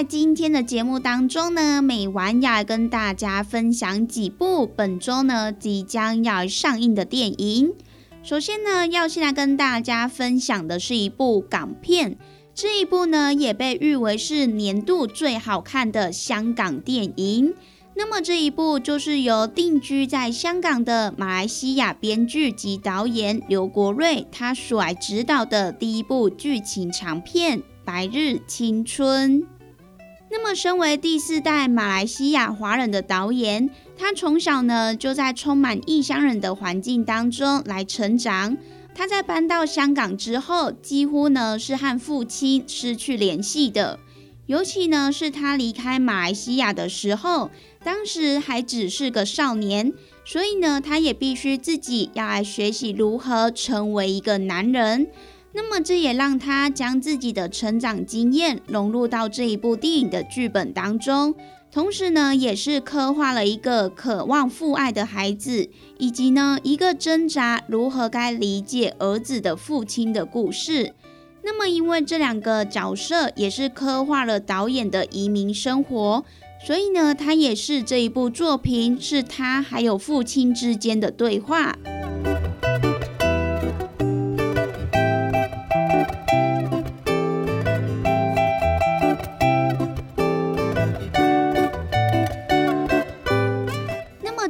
在今天的节目当中呢，美完要跟大家分享几部本周呢即将要上映的电影。首先呢，要先来跟大家分享的是一部港片，这一部呢也被誉为是年度最好看的香港电影。那么这一部就是由定居在香港的马来西亚编剧及导演刘国瑞他所来执导的第一部剧情长片《白日青春》。那么，身为第四代马来西亚华人的导演，他从小呢就在充满异乡人的环境当中来成长。他在搬到香港之后，几乎呢是和父亲失去联系的。尤其呢是他离开马来西亚的时候，当时还只是个少年，所以呢他也必须自己要来学习如何成为一个男人。那么，这也让他将自己的成长经验融入到这一部电影的剧本当中，同时呢，也是刻画了一个渴望父爱的孩子，以及呢一个挣扎如何该理解儿子的父亲的故事。那么，因为这两个角色也是刻画了导演的移民生活，所以呢，他也是这一部作品是他还有父亲之间的对话。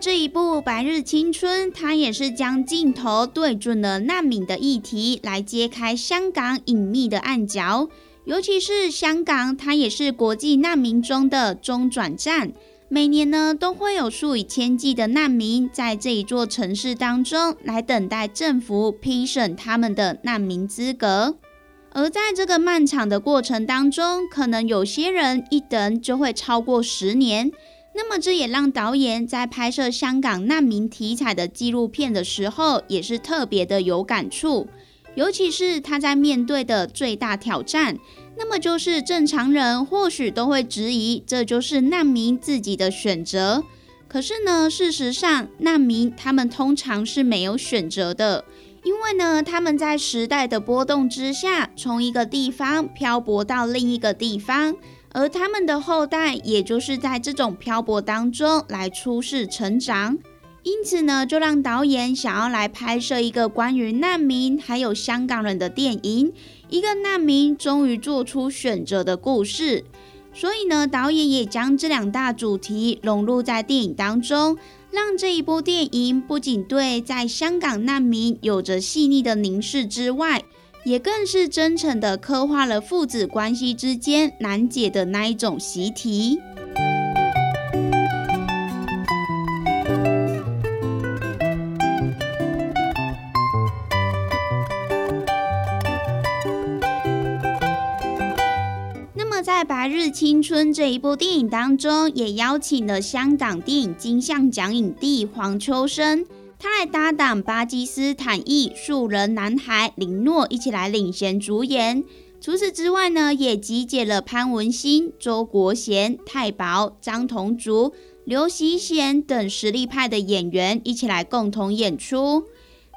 这一部《白日青春》，它也是将镜头对准了难民的议题，来揭开香港隐秘的暗角。尤其是香港，它也是国际难民中的中转站。每年呢，都会有数以千计的难民在这一座城市当中来等待政府批审他们的难民资格。而在这个漫长的过程当中，可能有些人一等就会超过十年。那么，这也让导演在拍摄香港难民题材的纪录片的时候，也是特别的有感触。尤其是他在面对的最大挑战，那么就是正常人或许都会质疑，这就是难民自己的选择。可是呢，事实上，难民他们通常是没有选择的，因为呢，他们在时代的波动之下，从一个地方漂泊到另一个地方。而他们的后代，也就是在这种漂泊当中来出世成长，因此呢，就让导演想要来拍摄一个关于难民还有香港人的电影，一个难民终于做出选择的故事。所以呢，导演也将这两大主题融入在电影当中，让这一部电影不仅对在香港难民有着细腻的凝视之外，也更是真诚的刻画了父子关系之间难解的那一种习题。那么在白日青春这一部电影当中也邀请了香港电影金像奖影帝黄秋生他来搭档巴基斯坦裔素人男孩林诺一起来领衔主演。除此之外呢，也集结了潘文新、周国贤、太保、张同竹、刘习贤等实力派的演员一起来共同演出。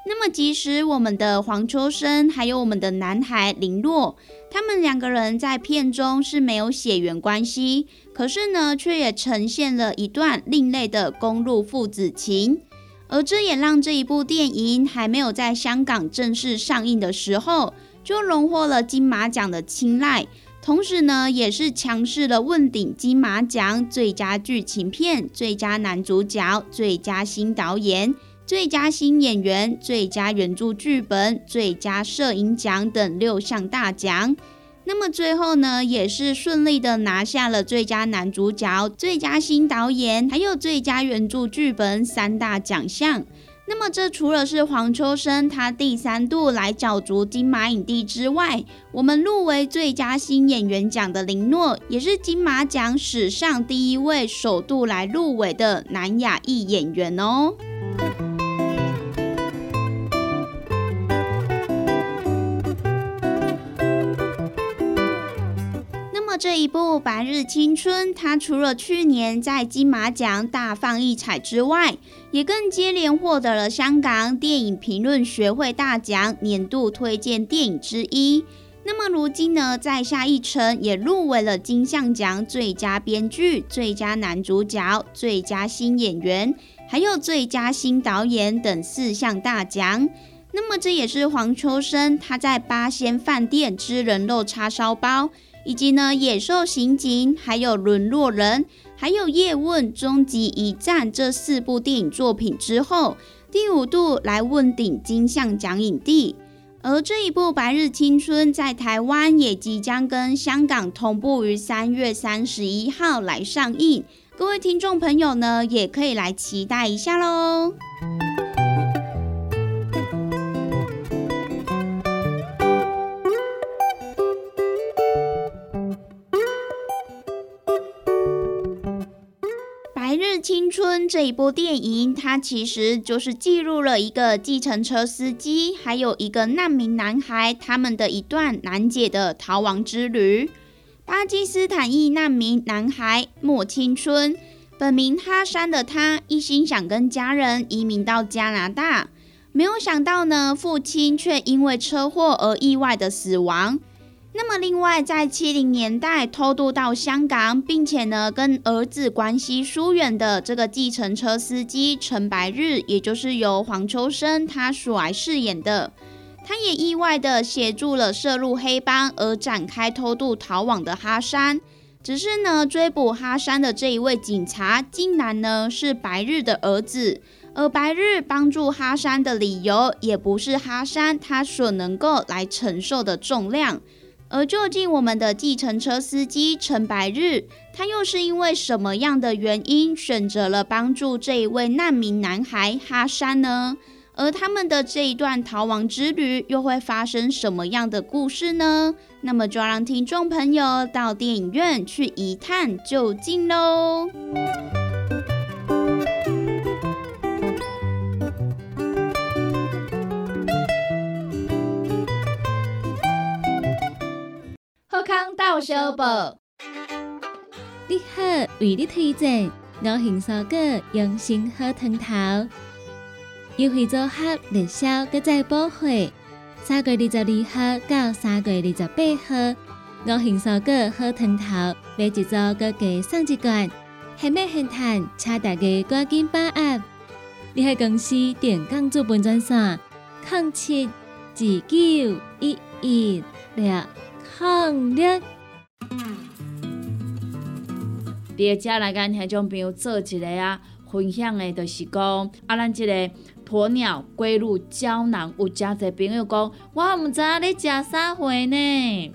那么，即使我们的黄秋生还有我们的男孩林洛，他们两个人在片中是没有血缘关系，可是呢，却也呈现了一段另类的公路父子情，而这也让这一部电影还没有在香港正式上映的时候，就荣获了金马奖的青睐，同时呢，也是强势的问鼎金马奖最佳剧情片、最佳男主角、最佳新导演。最佳新演员、最佳原著剧本、最佳摄影奖等六项大奖。那么最后呢，也是顺利的拿下了最佳男主角、最佳新导演，还有最佳原著剧本三大奖项。那么这除了是黄秋生他第三度来角逐金马影帝之外，我们入围最佳新演员奖的林诺，也是金马奖史上第一位首度来入围的南亚裔演员哦。这一部《白日青春》，它除了去年在金马奖大放异彩之外，也更接连获得了香港电影评论学会大奖年度推荐电影之一。那么如今呢，在下一城也入围了金像奖最佳编剧、最佳男主角、最佳新演员，还有最佳新导演等四项大奖。那么这也是黄秋生他在《八仙饭店之人肉叉烧包》。以及呢，野兽刑警，还有沦落人，还有叶问终极一战这四部电影作品之后，第五度来问鼎金像奖影帝。而这一部《白日青春》在台湾也即将跟香港同步于三月三十一号来上映，各位听众朋友呢，也可以来期待一下喽。这一部电影，它其实就是记录了一个计程车司机，还有一个难民男孩他们的一段难解的逃亡之旅。巴基斯坦裔难民男孩莫青春，本名哈山的他，一心想跟家人移民到加拿大，没有想到呢，父亲却因为车祸而意外的死亡。那么，另外在七零年代偷渡到香港，并且呢跟儿子关系疏远的这个计程车司机陈白日，也就是由黄秋生他所来饰演的，他也意外的协助了涉入黑帮而展开偷渡逃亡的哈山。只是呢，追捕哈山的这一位警察，竟然呢是白日的儿子，而白日帮助哈山的理由，也不是哈山他所能够来承受的重量。而究竟我们的计程车司机陈白日，他又是因为什么样的原因选择了帮助这一位难民男孩哈山呢？而他们的这一段逃亡之旅又会发生什么样的故事呢？那么就让听众朋友到电影院去一探究竟喽！到小报，你好，为你推荐五行蔬果养生好汤头，优惠组合热销，各在补货。三月二十二号到三月二十八号，五行蔬果好汤头买一组，各加送一罐，现买现谈，请大家赶紧把握。你喺公司电工资本专线：零七二九一一六。抗力，第二只来跟听众朋友做一个啊分享的，就是讲啊，咱即个鸵鸟龟乳胶囊，有诚侪朋友讲，我毋知影你食啥货呢？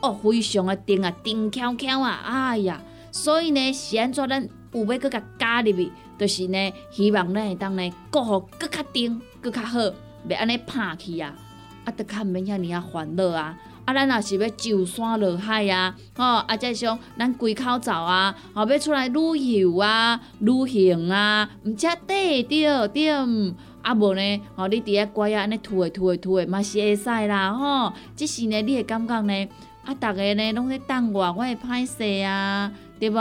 哦，非常的硬啊，硬翘翘啊，哎呀，所以呢，是安怎咱有要搁甲加入去，就是呢，希望咱会当呢，过好搁较顶，搁较好，袂安尼拍去啊，啊，得较毋免遐尔啊烦恼啊。啊，咱若是要上山落海啊，吼，啊，再是讲咱归口走啊，吼，要出来旅游啊、旅行啊，毋则对着对。啊无呢，吼，你伫遐乖啊，安尼吐诶吐诶吐诶，嘛是会使啦，吼。即时呢，你会感觉呢，啊，逐个呢拢咧等我，我会歹势啊，对无？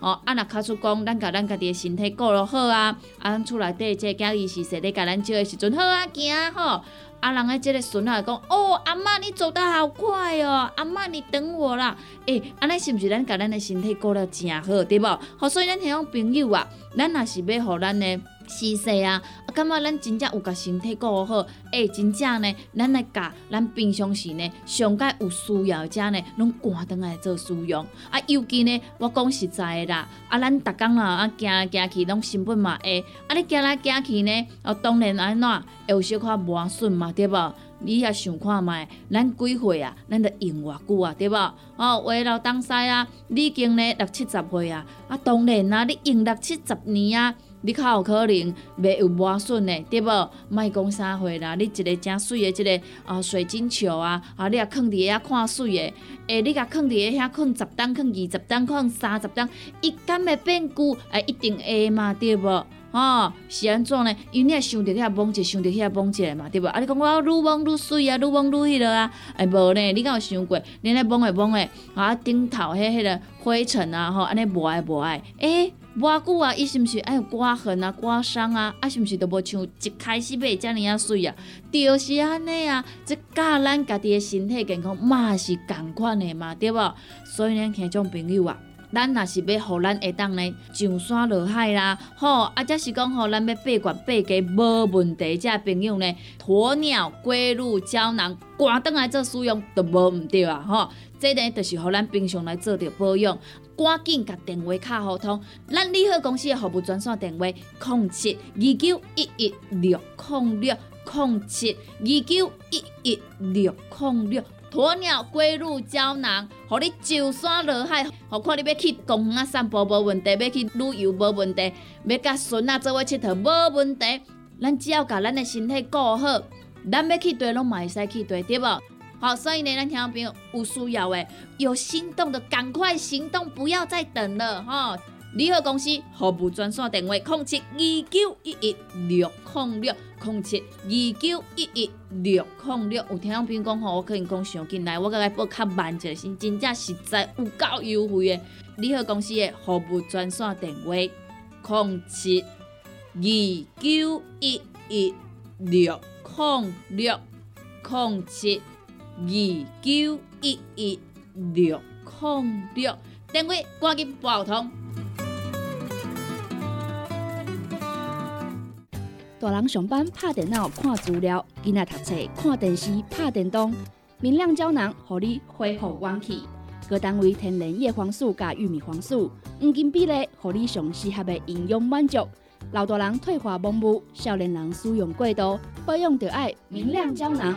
吼，啊，若卡出讲，咱甲咱家己诶身体顾落好啊，啊，咱厝内底即个囝伊是说咧，甲咱照诶时阵好啊，行吼。啊，人诶即个孙仔讲，哦，阿嬷你走得好快哦，阿嬷你等我啦。诶，安尼是毋是咱甲咱诶身体顾了诚好，对无？吼，所以咱迄种朋友啊，咱若是要互咱诶。是势啊！啊，感觉咱真正有甲身体顾好，诶，真正呢，咱来甲咱平常时呢，上届有需要者呢，拢赶倒来做使用。啊，尤其呢，我讲实在的啦，啊，咱逐工啦，啊，行来行去拢成本嘛会，啊，你行来行去呢，啊，当然安怎会有小可磨损嘛，对无？你也想看觅，咱几岁啊？咱得用偌久啊，对无？哦，话老东西啊，你已经呢六七十岁啊，啊，当然啊，你用六七十年啊。你较有可能袂有磨损的，对无？莫讲啥货啦，你一个正水的，一个啊水晶球啊，啊你也放伫遐看水的，诶，你甲放伫遐放十担，放二十担，放三十担，伊敢会变旧？诶，一定会嘛，对无？吼，是安怎呢？因为你也想着遐摸者，想着遐摸者嘛，对无？啊，你讲我愈摸愈水啊，愈摸愈迄落啊，诶，无呢？你敢有想过？你咧摸诶摸诶，啊顶头迄迄个灰尘啊，吼，安尼无爱无爱，诶。偌久啊，伊是毋是爱有刮痕啊、刮伤啊？啊，是毋是都无像一开始买遮尔啊水啊？就是安尼啊，这教咱家己的身体健康嘛是共款的嘛，对无？所以呢，听种朋友啊，咱若是要互咱会当呢上山落海啦，吼，啊，则是讲吼，咱要八罐八家无问题，遮朋友呢，鸵鸟龟鹿胶囊，赶倒来做使用都无毋对啊，吼，这呢就是互咱平常来做着保养。赶紧甲电话卡互通，咱利好公司的服务专线电话：零七二九一一六零六零七二九一一六零六。鸵鸟龟鹿胶囊，互你上山落海，何况你要去公园散步无问题，要去旅游无问题，要甲孙仔做伙佚佗无问题。咱只要甲咱的身体顾好，咱要去对拢嘛会使去对，对无？好，所以呢，咱听众朋友有需要诶，有心动的赶快行动，不要再等了哈！联合公司服务专线电话：零七二九一一六零六零七二九一一六零六。有听众朋友讲吼，我可能讲上进来，我甲伊报较慢一些，真正实在有够优惠诶！联合公司的服务专线电话：零七二九一一六零六零七。二九一一六零六，电话赶紧拨通。大人上班拍电脑看资料，囡仔读册看电视拍电动。明亮胶囊，互你恢复元气。各单位天然叶黄素加玉米黄素，黄金比例，互你上适合的营养满足。老大人退化盲目，少年人使用过度，保养就爱明亮胶囊。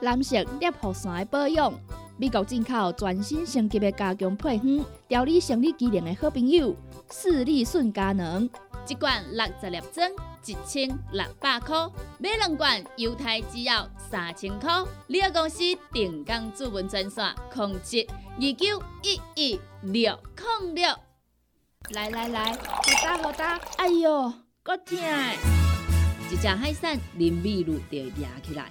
蓝色裂护伞的保养，美国进口全新升级的加强配方，调理生理机能的好朋友——视力顺佳能，一罐六十粒装，一千六百块；买两罐，犹太只要三千块。你个公司定岗主文专线：控制二九一一六零六。来来来，好打好打！哎呦，够痛！一只海扇林密路就压起来，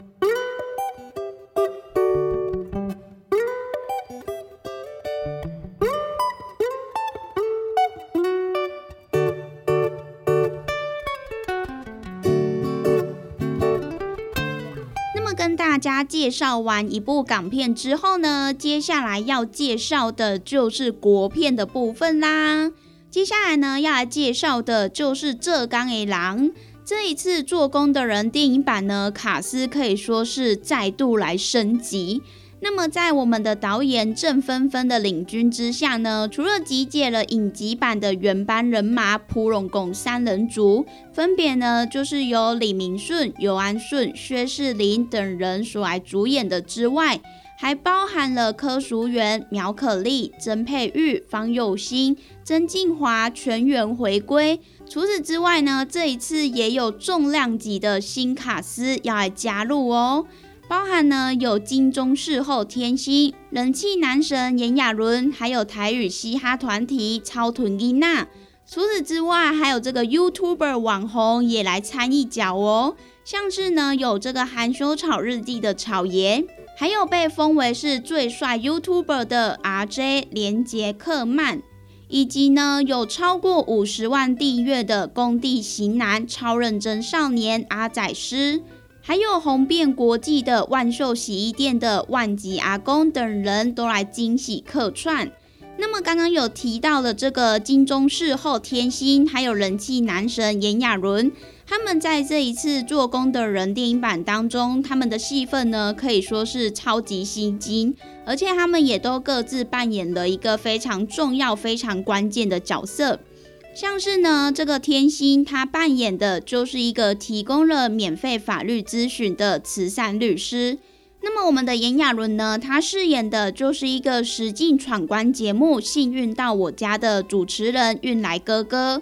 介绍完一部港片之后呢，接下来要介绍的就是国片的部分啦。接下来呢，要来介绍的就是《浙江的狼》。这一次做工的人电影版呢，卡斯可以说是再度来升级。那么，在我们的导演郑芬芬的领军之下呢，除了集结了影集版的原班人马蒲荣共三人组，分别呢就是由李明顺、尤安顺、薛仕凌等人所来主演的之外，还包含了柯淑媛、苗可丽、曾佩玉、方佑兴、曾静华全员回归。除此之外呢，这一次也有重量级的新卡司要来加入哦。包含呢有金钟视后天心、人气男神炎亚纶，还有台语嘻哈团体超臀伊娜。除此之外，还有这个 YouTuber 网红也来参一脚哦。像是呢有这个含羞草日记的草爷，还有被封为是最帅 YouTuber 的 RJ 连杰克曼，以及呢有超过五十万订阅的工地型男超认真少年阿仔师。还有红遍国际的万秀洗衣店的万吉阿公等人都来惊喜客串。那么刚刚有提到的这个金钟视后天心，还有人气男神炎亚纶，他们在这一次做工的人电影版当中，他们的戏份呢可以说是超级吸睛，而且他们也都各自扮演了一个非常重要、非常关键的角色。像是呢，这个天心他扮演的就是一个提供了免费法律咨询的慈善律师。那么我们的炎亚纶呢，他饰演的就是一个实境闯关节目《幸运到我家》的主持人运来哥哥。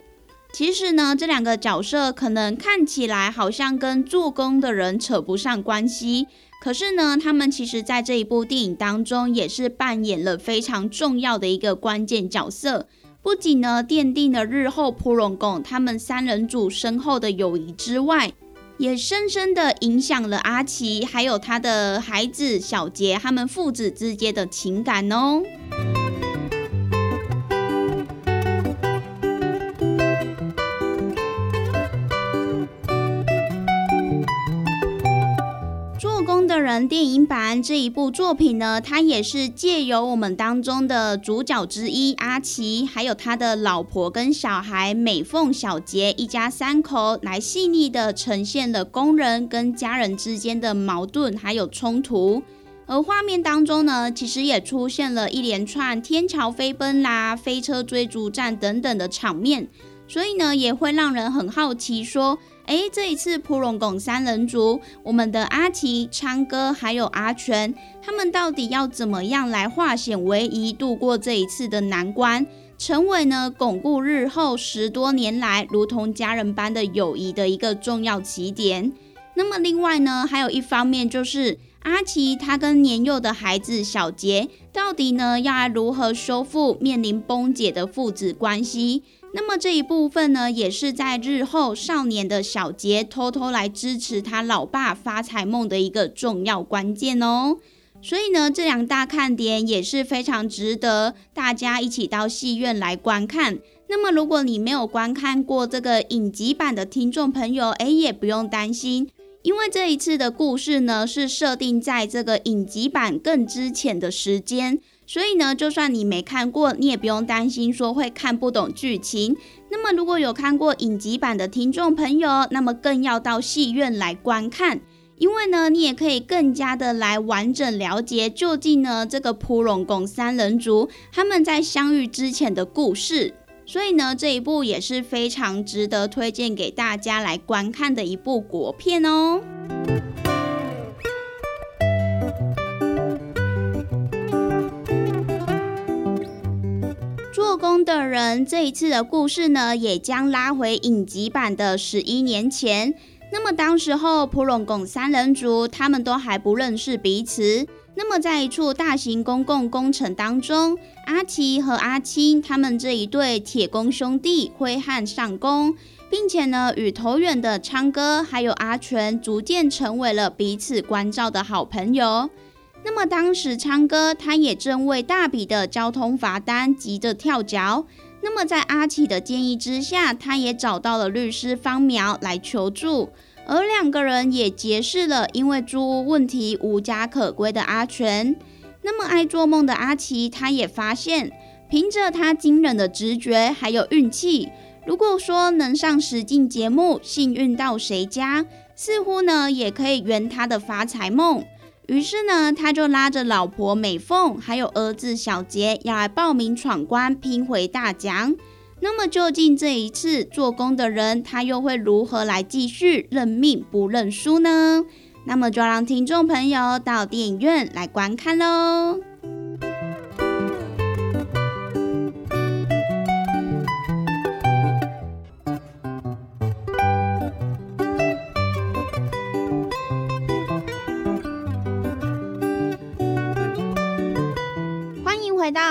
其实呢，这两个角色可能看起来好像跟做工的人扯不上关系，可是呢，他们其实在这一部电影当中也是扮演了非常重要的一个关键角色。不仅呢奠定了日后普隆贡他们三人组深厚的友谊之外，也深深的影响了阿奇还有他的孩子小杰他们父子之间的情感哦。人电影版这一部作品呢，它也是借由我们当中的主角之一阿奇，还有他的老婆跟小孩美凤、小杰一家三口，来细腻的呈现了工人跟家人之间的矛盾还有冲突。而画面当中呢，其实也出现了一连串天桥飞奔啦、飞车追逐战等等的场面，所以呢，也会让人很好奇说。哎，这一次普隆拱三人组，我们的阿奇、昌哥还有阿全，他们到底要怎么样来化险为夷，度过这一次的难关，成为呢巩固日后十多年来如同家人般的友谊的一个重要起点？那么另外呢，还有一方面就是阿奇他跟年幼的孩子小杰，到底呢要如何修复面临崩解的父子关系？那么这一部分呢，也是在日后少年的小杰偷偷来支持他老爸发财梦的一个重要关键哦。所以呢，这两大看点也是非常值得大家一起到戏院来观看。那么，如果你没有观看过这个影集版的听众朋友，哎，也不用担心，因为这一次的故事呢，是设定在这个影集版更之前的时间。所以呢，就算你没看过，你也不用担心说会看不懂剧情。那么，如果有看过影集版的听众朋友，那么更要到戏院来观看，因为呢，你也可以更加的来完整了解究竟呢这个蒲隆宫三人族他们在相遇之前的故事。所以呢，这一部也是非常值得推荐给大家来观看的一部国片哦。做工的人这一次的故事呢，也将拉回影集版的十一年前。那么当时候普隆贡三人族他们都还不认识彼此。那么在一处大型公共工程当中，阿奇和阿青他们这一对铁工兄弟挥汗上工，并且呢与投远的昌哥还有阿全逐渐成为了彼此关照的好朋友。那么当时昌哥他也正为大笔的交通罚单急着跳脚。那么在阿奇的建议之下，他也找到了律师方苗来求助，而两个人也结识了因为租屋问题无家可归的阿全。那么爱做梦的阿奇，他也发现，凭着他惊人的直觉还有运气，如果说能上实境节目，幸运到谁家，似乎呢也可以圆他的发财梦。于是呢，他就拉着老婆美凤，还有儿子小杰，要来报名闯关，拼回大奖。那么，究竟这一次做工的人，他又会如何来继续认命不认输呢？那么，就让听众朋友到电影院来观看喽。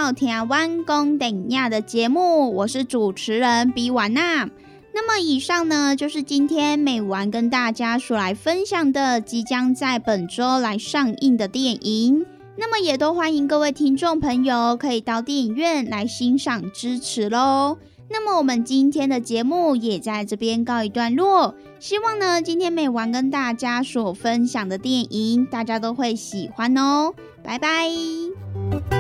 到听完工等亚的节目，我是主持人比瓦娜。那么以上呢，就是今天美完跟大家所来分享的即将在本周来上映的电影。那么也都欢迎各位听众朋友可以到电影院来欣赏支持喽。那么我们今天的节目也在这边告一段落。希望呢，今天美完跟大家所分享的电影，大家都会喜欢哦。拜拜。